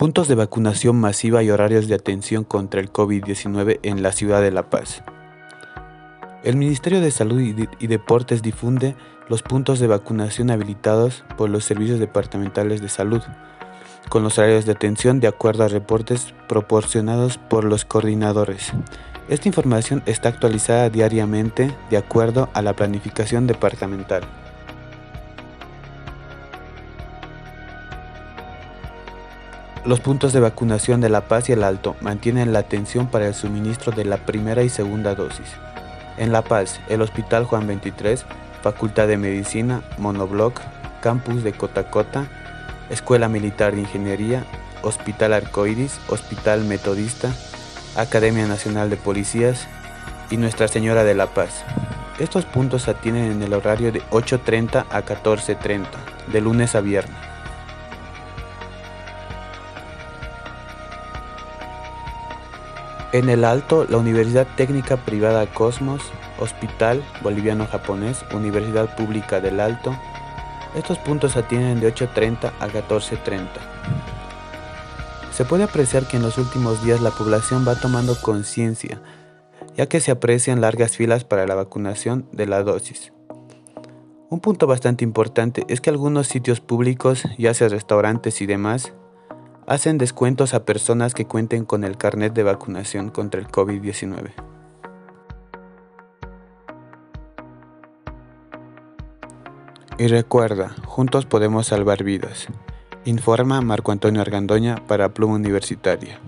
Puntos de vacunación masiva y horarios de atención contra el COVID-19 en la ciudad de La Paz. El Ministerio de Salud y, Deportes difunde los puntos de vacunación habilitados por los servicios departamentales de salud, con los horarios de atención de acuerdo a reportes proporcionados por los coordinadores. Esta información está actualizada diariamente de acuerdo a la planificación departamental. Los puntos de vacunación de La Paz y el Alto mantienen la atención para el suministro de la primera y segunda dosis. En La Paz, el Hospital Juan 23, Facultad de Medicina, Monobloc, Campus de Cotacota, Escuela Militar de Ingeniería, Hospital Arcoiris, Hospital Metodista, Academia Nacional de Policías y Nuestra Señora de la Paz. Estos puntos se atienden en el horario de 8.30 a 14.30, de lunes a viernes. En el Alto, la Universidad Técnica Privada Cosmos, Hospital Boliviano-Japonés, Universidad Pública del Alto. Estos puntos atienden de 8.30 a 14.30. Se puede apreciar que en los últimos días la población va tomando conciencia, ya que se aprecian largas filas para la vacunación de la dosis. Un punto bastante importante es que algunos sitios públicos, ya sea restaurantes y demás, hacen descuentos a personas que cuenten con el carnet de vacunación contra el COVID-19. Y recuerda, juntos podemos salvar vidas. Informa Marco Antonio Argandoña para Pluma Universitaria.